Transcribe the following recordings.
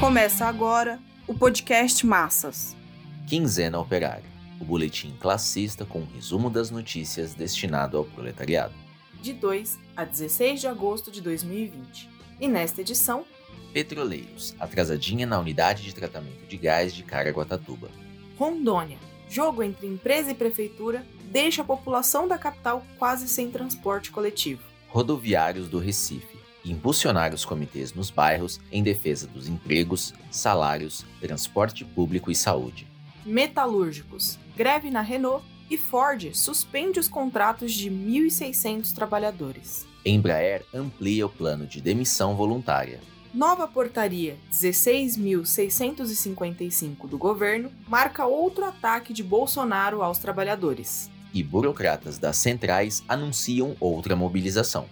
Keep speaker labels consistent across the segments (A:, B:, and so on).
A: Começa agora o podcast Massas.
B: Quinzena Operária, o boletim classista com um resumo das notícias destinado ao proletariado.
A: De 2 a 16 de agosto de 2020. E nesta edição,
B: Petroleiros, atrasadinha na unidade de tratamento de gás de Caraguatatuba.
A: Rondônia. Jogo entre empresa e prefeitura deixa a população da capital quase sem transporte coletivo.
B: Rodoviários do Recife. Impulsionar os comitês nos bairros em defesa dos empregos, salários, transporte público e saúde.
A: Metalúrgicos. Greve na Renault e Ford suspende os contratos de 1.600 trabalhadores.
B: Embraer amplia o plano de demissão voluntária.
A: Nova portaria 16.655 do governo marca outro ataque de Bolsonaro aos trabalhadores.
B: E burocratas das centrais anunciam outra mobilização.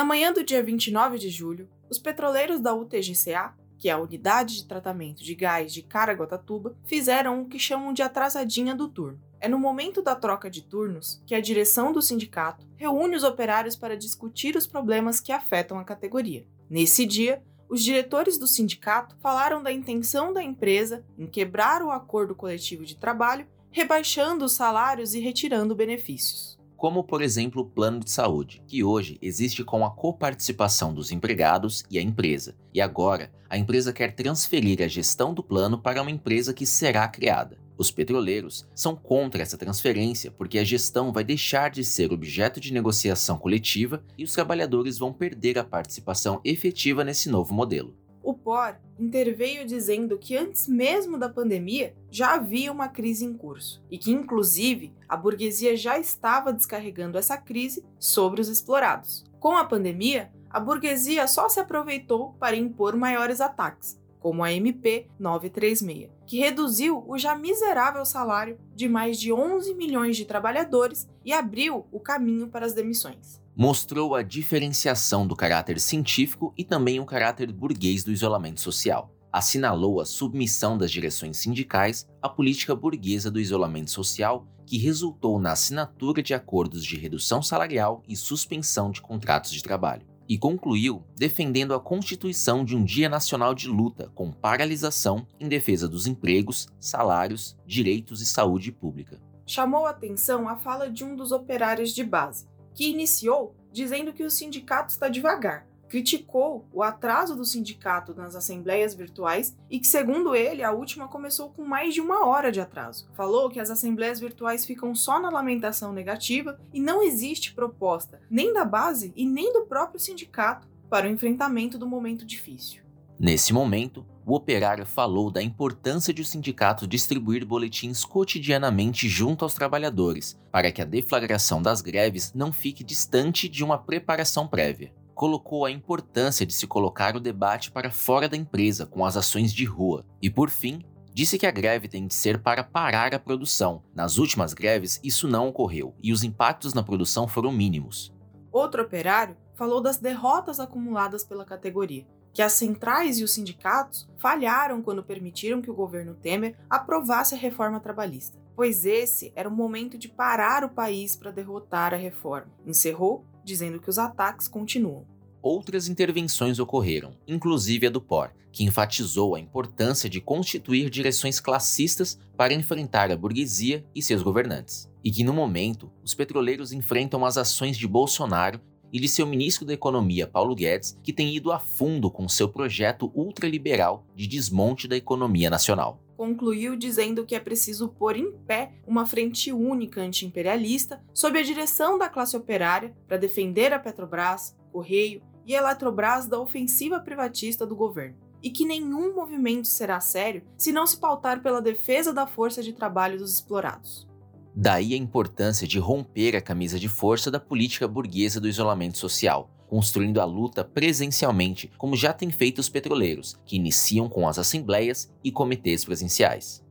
A: Na manhã do dia 29 de julho, os petroleiros da UTGCA, que é a Unidade de Tratamento de Gás de Caraguatatuba, fizeram o que chamam de atrasadinha do turno. É no momento da troca de turnos que a direção do sindicato reúne os operários para discutir os problemas que afetam a categoria. Nesse dia, os diretores do sindicato falaram da intenção da empresa em quebrar o acordo coletivo de trabalho, rebaixando os salários e retirando benefícios
B: como por exemplo o plano de saúde, que hoje existe com a coparticipação dos empregados e a empresa, e agora a empresa quer transferir a gestão do plano para uma empresa que será criada. Os petroleiros são contra essa transferência porque a gestão vai deixar de ser objeto de negociação coletiva e os trabalhadores vão perder a participação efetiva nesse novo modelo.
A: O POR interveio dizendo que antes mesmo da pandemia já havia uma crise em curso e que, inclusive, a burguesia já estava descarregando essa crise sobre os explorados. Com a pandemia, a burguesia só se aproveitou para impor maiores ataques, como a MP 936, que reduziu o já miserável salário de mais de 11 milhões de trabalhadores e abriu o caminho para as demissões
B: mostrou a diferenciação do caráter científico e também o caráter burguês do isolamento social. Assinalou a submissão das direções sindicais à política burguesa do isolamento social, que resultou na assinatura de acordos de redução salarial e suspensão de contratos de trabalho. E concluiu defendendo a constituição de um Dia Nacional de Luta com paralisação em defesa dos empregos, salários, direitos e saúde pública.
A: Chamou atenção a fala de um dos operários de base, que iniciou dizendo que o sindicato está devagar. Criticou o atraso do sindicato nas assembleias virtuais e que, segundo ele, a última começou com mais de uma hora de atraso. Falou que as assembleias virtuais ficam só na lamentação negativa e não existe proposta, nem da base e nem do próprio sindicato, para o enfrentamento do momento difícil.
B: Nesse momento, o operário falou da importância de o sindicato distribuir boletins cotidianamente junto aos trabalhadores, para que a deflagração das greves não fique distante de uma preparação prévia. Colocou a importância de se colocar o debate para fora da empresa com as ações de rua. E por fim, disse que a greve tem de ser para parar a produção. Nas últimas greves, isso não ocorreu e os impactos na produção foram mínimos.
A: Outro operário falou das derrotas acumuladas pela categoria que as centrais e os sindicatos falharam quando permitiram que o governo Temer aprovasse a reforma trabalhista, pois esse era o momento de parar o país para derrotar a reforma. Encerrou dizendo que os ataques continuam.
B: Outras intervenções ocorreram, inclusive a do POR, que enfatizou a importância de constituir direções classistas para enfrentar a burguesia e seus governantes, e que no momento os petroleiros enfrentam as ações de Bolsonaro e de seu ministro da Economia, Paulo Guedes, que tem ido a fundo com seu projeto ultraliberal de desmonte da economia nacional.
A: Concluiu dizendo que é preciso pôr em pé uma frente única anti-imperialista sob a direção da classe operária para defender a Petrobras, Correio e a Eletrobras da ofensiva privatista do governo. E que nenhum movimento será sério se não se pautar pela defesa da força de trabalho dos explorados.
B: Daí a importância de romper a camisa de força da política burguesa do isolamento social, construindo a luta presencialmente, como já têm feito os petroleiros, que iniciam com as assembleias e comitês presenciais.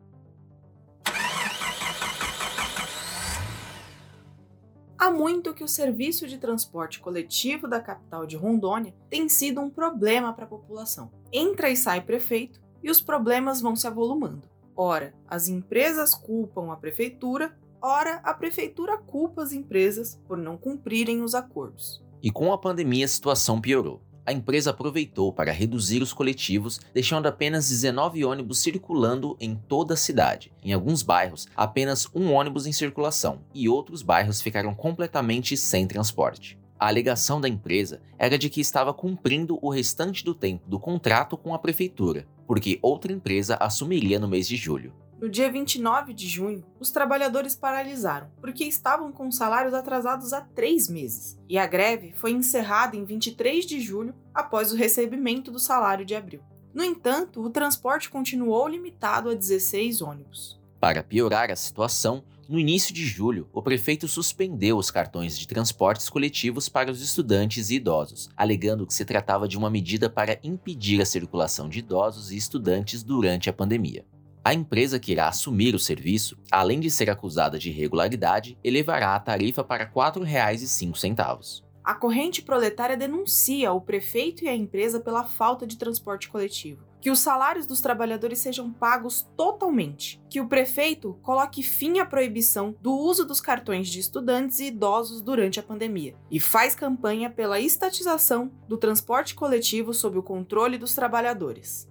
A: Há muito que o serviço de transporte coletivo da capital de Rondônia tem sido um problema para a população. Entra e sai prefeito e os problemas vão se avolumando. Ora, as empresas culpam a prefeitura, ora a prefeitura culpa as empresas por não cumprirem os acordos.
B: E com a pandemia a situação piorou. A empresa aproveitou para reduzir os coletivos, deixando apenas 19 ônibus circulando em toda a cidade. Em alguns bairros, apenas um ônibus em circulação, e outros bairros ficaram completamente sem transporte. A alegação da empresa era de que estava cumprindo o restante do tempo do contrato com a prefeitura, porque outra empresa assumiria no mês de julho.
A: No dia 29 de junho, os trabalhadores paralisaram, porque estavam com salários atrasados há três meses, e a greve foi encerrada em 23 de julho, após o recebimento do salário de abril. No entanto, o transporte continuou limitado a 16 ônibus.
B: Para piorar a situação, no início de julho, o prefeito suspendeu os cartões de transportes coletivos para os estudantes e idosos, alegando que se tratava de uma medida para impedir a circulação de idosos e estudantes durante a pandemia. A empresa que irá assumir o serviço, além de ser acusada de irregularidade, elevará a tarifa para R$ 4,05.
A: A corrente proletária denuncia o prefeito e a empresa pela falta de transporte coletivo, que os salários dos trabalhadores sejam pagos totalmente, que o prefeito coloque fim à proibição do uso dos cartões de estudantes e idosos durante a pandemia e faz campanha pela estatização do transporte coletivo sob o controle dos trabalhadores.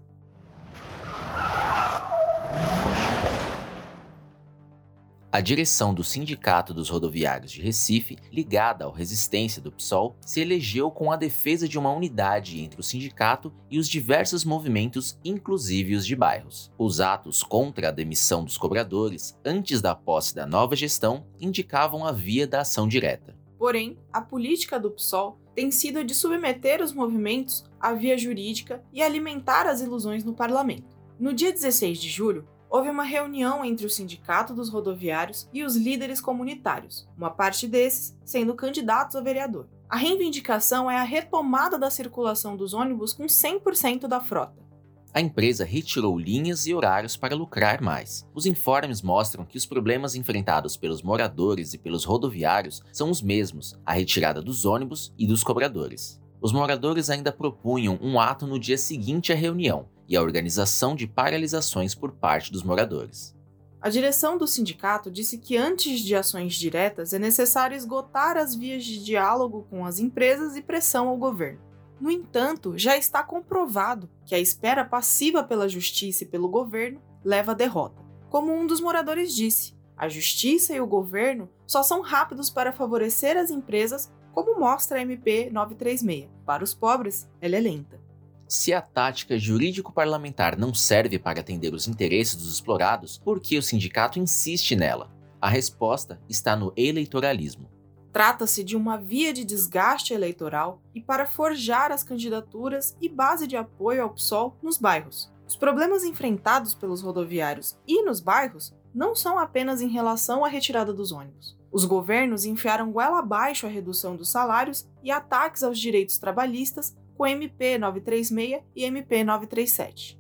B: A direção do Sindicato dos Rodoviários de Recife, ligada ao Resistência do PSOL, se elegeu com a defesa de uma unidade entre o sindicato e os diversos movimentos, inclusive os de bairros. Os atos contra a demissão dos cobradores, antes da posse da nova gestão, indicavam a via da ação direta.
A: Porém, a política do PSOL tem sido de submeter os movimentos à via jurídica e alimentar as ilusões no parlamento. No dia 16 de julho, houve uma reunião entre o Sindicato dos Rodoviários e os líderes comunitários, uma parte desses sendo candidatos a vereador. A reivindicação é a retomada da circulação dos ônibus com 100% da frota.
B: A empresa retirou linhas e horários para lucrar mais. Os informes mostram que os problemas enfrentados pelos moradores e pelos rodoviários são os mesmos: a retirada dos ônibus e dos cobradores. Os moradores ainda propunham um ato no dia seguinte à reunião, e a organização de paralisações por parte dos moradores.
A: A direção do sindicato disse que antes de ações diretas é necessário esgotar as vias de diálogo com as empresas e pressão ao governo. No entanto, já está comprovado que a espera passiva pela justiça e pelo governo leva à derrota. Como um dos moradores disse, a justiça e o governo só são rápidos para favorecer as empresas, como mostra a MP 936. Para os pobres, ela é lenta.
B: Se a tática jurídico-parlamentar não serve para atender os interesses dos explorados, por que o sindicato insiste nela? A resposta está no eleitoralismo.
A: Trata-se de uma via de desgaste eleitoral e para forjar as candidaturas e base de apoio ao PSOL nos bairros. Os problemas enfrentados pelos rodoviários e nos bairros não são apenas em relação à retirada dos ônibus. Os governos enfiaram goela abaixo a redução dos salários e ataques aos direitos trabalhistas com MP 936 e MP 937.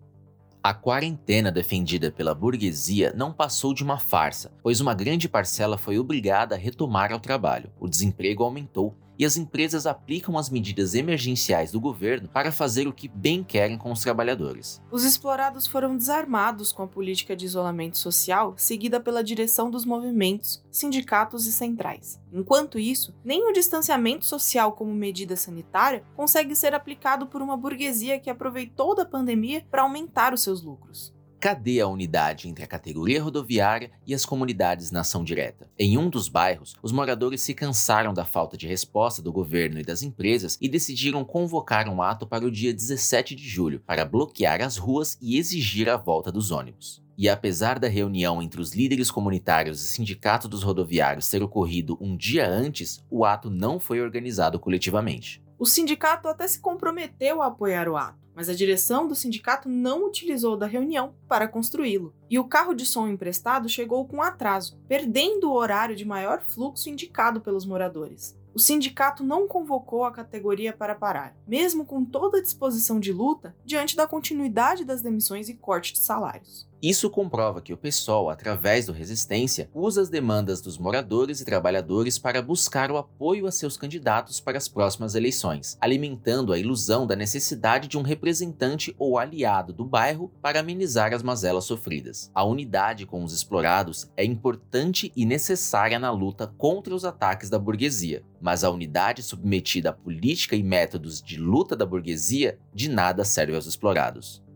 B: A quarentena defendida pela burguesia não passou de uma farsa, pois uma grande parcela foi obrigada a retomar ao trabalho. O desemprego aumentou e as empresas aplicam as medidas emergenciais do governo para fazer o que bem querem com os trabalhadores.
A: Os explorados foram desarmados com a política de isolamento social seguida pela direção dos movimentos, sindicatos e centrais. Enquanto isso, nem o distanciamento social como medida sanitária consegue ser aplicado por uma burguesia que aproveitou da pandemia para aumentar os seus lucros.
B: Cadê a unidade entre a categoria rodoviária e as comunidades na ação direta? Em um dos bairros, os moradores se cansaram da falta de resposta do governo e das empresas e decidiram convocar um ato para o dia 17 de julho para bloquear as ruas e exigir a volta dos ônibus. E apesar da reunião entre os líderes comunitários e sindicato dos rodoviários ter ocorrido um dia antes, o ato não foi organizado coletivamente.
A: O sindicato até se comprometeu a apoiar o ato mas a direção do sindicato não utilizou da reunião para construí-lo. E o carro de som emprestado chegou com atraso, perdendo o horário de maior fluxo indicado pelos moradores. O sindicato não convocou a categoria para parar, mesmo com toda a disposição de luta diante da continuidade das demissões e corte de salários.
B: Isso comprova que o PSOL, através do Resistência, usa as demandas dos moradores e trabalhadores para buscar o apoio a seus candidatos para as próximas eleições, alimentando a ilusão da necessidade de um representante ou aliado do bairro para amenizar as mazelas sofridas. A unidade com os explorados é importante e necessária na luta contra os ataques da burguesia, mas a unidade submetida à política e métodos de luta da burguesia de nada serve aos explorados.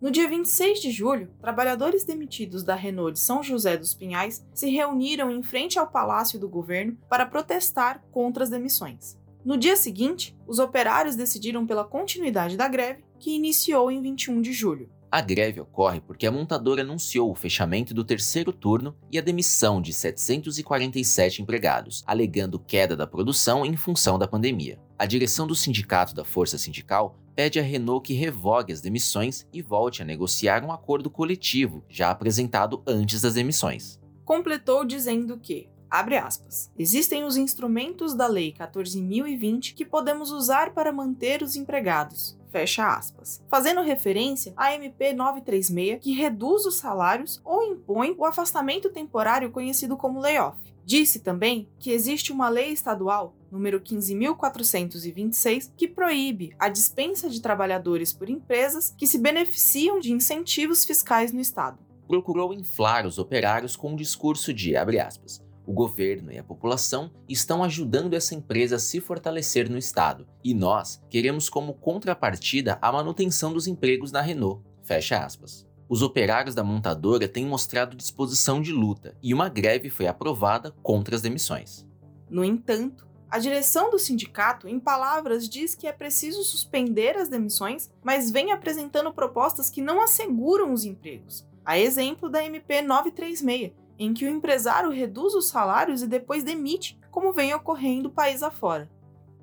A: No dia 26 de julho, trabalhadores demitidos da Renault de São José dos Pinhais se reuniram em frente ao Palácio do Governo para protestar contra as demissões. No dia seguinte, os operários decidiram pela continuidade da greve, que iniciou em 21 de julho.
B: A greve ocorre porque a montadora anunciou o fechamento do terceiro turno e a demissão de 747 empregados, alegando queda da produção em função da pandemia. A direção do sindicato da Força Sindical pede à Renault que revogue as demissões e volte a negociar um acordo coletivo já apresentado antes das demissões.
A: Completou dizendo que, abre aspas, existem os instrumentos da Lei 14.020 que podemos usar para manter os empregados, fecha aspas, fazendo referência à MP 936, que reduz os salários ou impõe o afastamento temporário conhecido como layoff. Disse também que existe uma lei estadual, número 15.426, que proíbe a dispensa de trabalhadores por empresas que se beneficiam de incentivos fiscais no Estado.
B: Procurou inflar os operários com um discurso de, abre aspas, o governo e a população estão ajudando essa empresa a se fortalecer no Estado, e nós queremos como contrapartida a manutenção dos empregos na Renault. Fecha aspas. Os operários da montadora têm mostrado disposição de luta e uma greve foi aprovada contra as demissões.
A: No entanto, a direção do sindicato, em palavras, diz que é preciso suspender as demissões, mas vem apresentando propostas que não asseguram os empregos. A exemplo da MP 936, em que o empresário reduz os salários e depois demite, como vem ocorrendo país afora.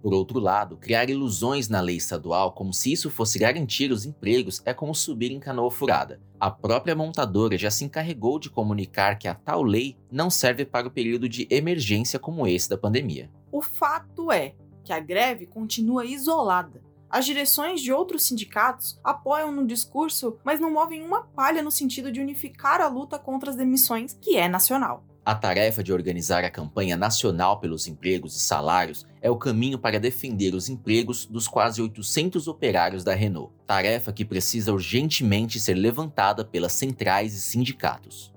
B: Por outro lado, criar ilusões na lei estadual como se isso fosse garantir os empregos é como subir em canoa furada. A própria montadora já se encarregou de comunicar que a tal lei não serve para o período de emergência como esse da pandemia.
A: O fato é que a greve continua isolada. As direções de outros sindicatos apoiam no discurso, mas não movem uma palha no sentido de unificar a luta contra as demissões, que é nacional.
B: A tarefa de organizar a campanha nacional pelos empregos e salários é o caminho para defender os empregos dos quase 800 operários da Renault, tarefa que precisa urgentemente ser levantada pelas centrais e sindicatos.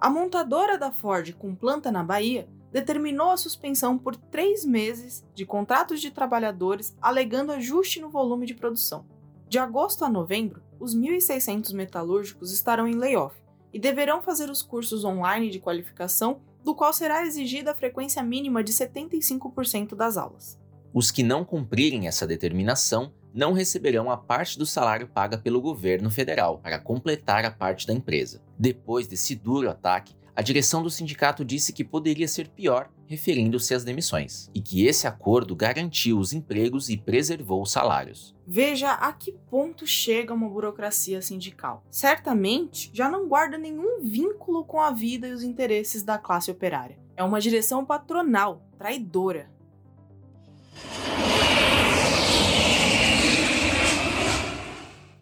A: A montadora da Ford com planta na Bahia determinou a suspensão por três meses de contratos de trabalhadores alegando ajuste no volume de produção. De agosto a novembro, os 1.600 metalúrgicos estarão em layoff e deverão fazer os cursos online de qualificação, do qual será exigida a frequência mínima de 75% das aulas.
B: Os que não cumprirem essa determinação não receberão a parte do salário paga pelo governo federal para completar a parte da empresa. Depois desse duro ataque, a direção do sindicato disse que poderia ser pior, referindo-se às demissões, e que esse acordo garantiu os empregos e preservou os salários.
A: Veja a que ponto chega uma burocracia sindical. Certamente já não guarda nenhum vínculo com a vida e os interesses da classe operária. É uma direção patronal, traidora,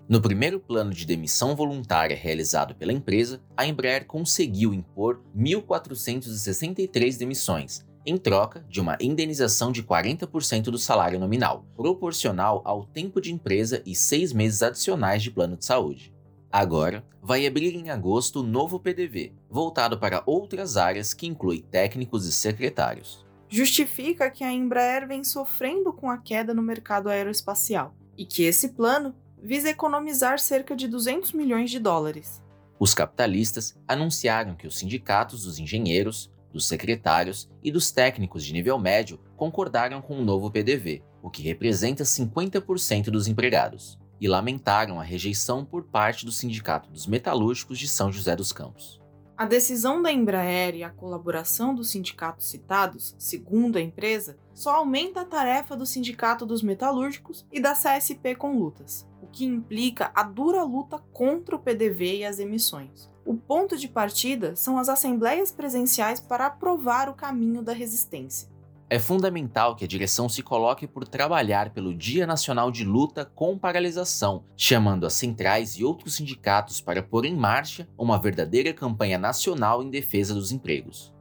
B: No primeiro plano de demissão voluntária realizado pela empresa, a Embraer conseguiu impor 1.463 demissões, em troca de uma indenização de 40% do salário nominal, proporcional ao tempo de empresa e seis meses adicionais de plano de saúde. Agora, vai abrir em agosto o novo PDV, voltado para outras áreas que inclui técnicos e secretários.
A: Justifica que a Embraer vem sofrendo com a queda no mercado aeroespacial e que esse plano visa economizar cerca de 200 milhões de dólares.
B: Os capitalistas anunciaram que os sindicatos dos engenheiros, dos secretários e dos técnicos de nível médio concordaram com o novo PDV, o que representa 50% dos empregados, e lamentaram a rejeição por parte do Sindicato dos Metalúrgicos de São José dos Campos.
A: A decisão da Embraer e a colaboração dos sindicatos citados, segundo a empresa, só aumenta a tarefa do Sindicato dos Metalúrgicos e da CSP com lutas, o que implica a dura luta contra o PDV e as emissões. O ponto de partida são as assembleias presenciais para aprovar o caminho da resistência.
B: É fundamental que a direção se coloque por trabalhar pelo Dia Nacional de Luta com Paralisação, chamando as centrais e outros sindicatos para pôr em marcha uma verdadeira campanha nacional em defesa dos empregos.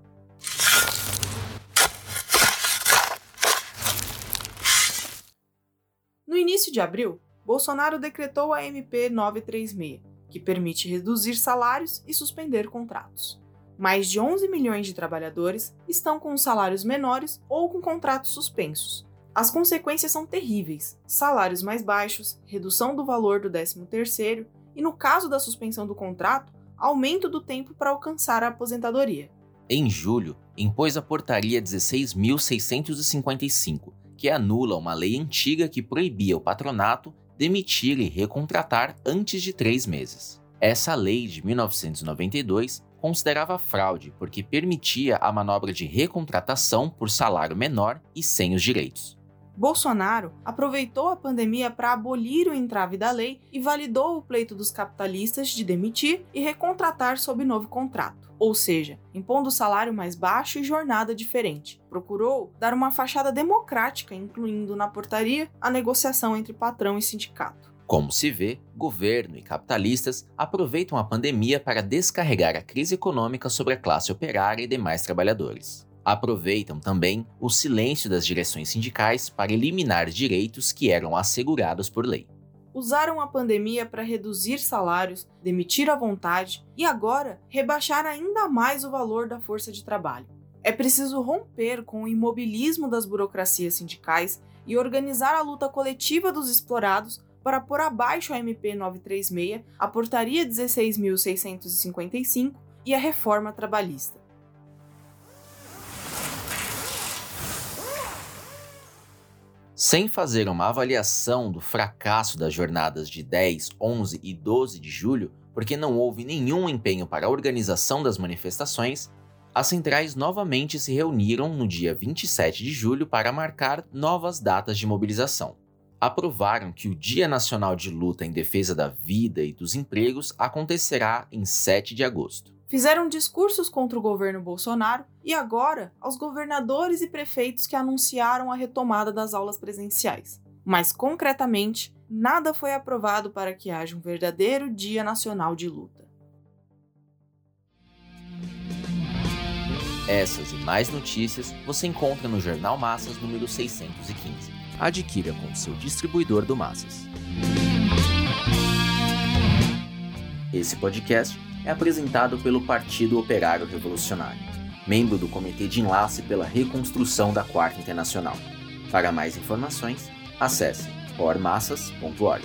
A: No início de abril, Bolsonaro decretou a MP 936, que permite reduzir salários e suspender contratos mais de 11 milhões de trabalhadores estão com salários menores ou com contratos suspensos. As consequências são terríveis: salários mais baixos, redução do valor do 13º e, no caso da suspensão do contrato, aumento do tempo para alcançar a aposentadoria.
B: Em julho, impôs a Portaria 16.655, que anula uma lei antiga que proibia o patronato demitir e recontratar antes de três meses. Essa lei de 1992 considerava fraude porque permitia a manobra de recontratação por salário menor e sem os direitos.
A: Bolsonaro aproveitou a pandemia para abolir o entrave da lei e validou o pleito dos capitalistas de demitir e recontratar sob novo contrato, ou seja, impondo salário mais baixo e jornada diferente. Procurou dar uma fachada democrática, incluindo na portaria a negociação entre patrão e sindicato.
B: Como se vê, governo e capitalistas aproveitam a pandemia para descarregar a crise econômica sobre a classe operária e demais trabalhadores. Aproveitam também o silêncio das direções sindicais para eliminar direitos que eram assegurados por lei.
A: Usaram a pandemia para reduzir salários, demitir à vontade e agora rebaixar ainda mais o valor da força de trabalho. É preciso romper com o imobilismo das burocracias sindicais e organizar a luta coletiva dos explorados para pôr abaixo a MP 936, a Portaria 16.655 e a reforma trabalhista.
B: Sem fazer uma avaliação do fracasso das jornadas de 10, 11 e 12 de julho, porque não houve nenhum empenho para a organização das manifestações, as centrais novamente se reuniram no dia 27 de julho para marcar novas datas de mobilização aprovaram que o Dia Nacional de Luta em Defesa da Vida e dos Empregos acontecerá em 7 de agosto.
A: Fizeram discursos contra o governo Bolsonaro e agora aos governadores e prefeitos que anunciaram a retomada das aulas presenciais. Mas concretamente, nada foi aprovado para que haja um verdadeiro Dia Nacional de Luta.
B: Essas e mais notícias você encontra no Jornal Massas número 615 adquira com seu distribuidor do Massas. Esse podcast é apresentado pelo Partido Operário Revolucionário, membro do Comitê de Enlace pela Reconstrução da Quarta Internacional. Para mais informações, acesse ormassas.org.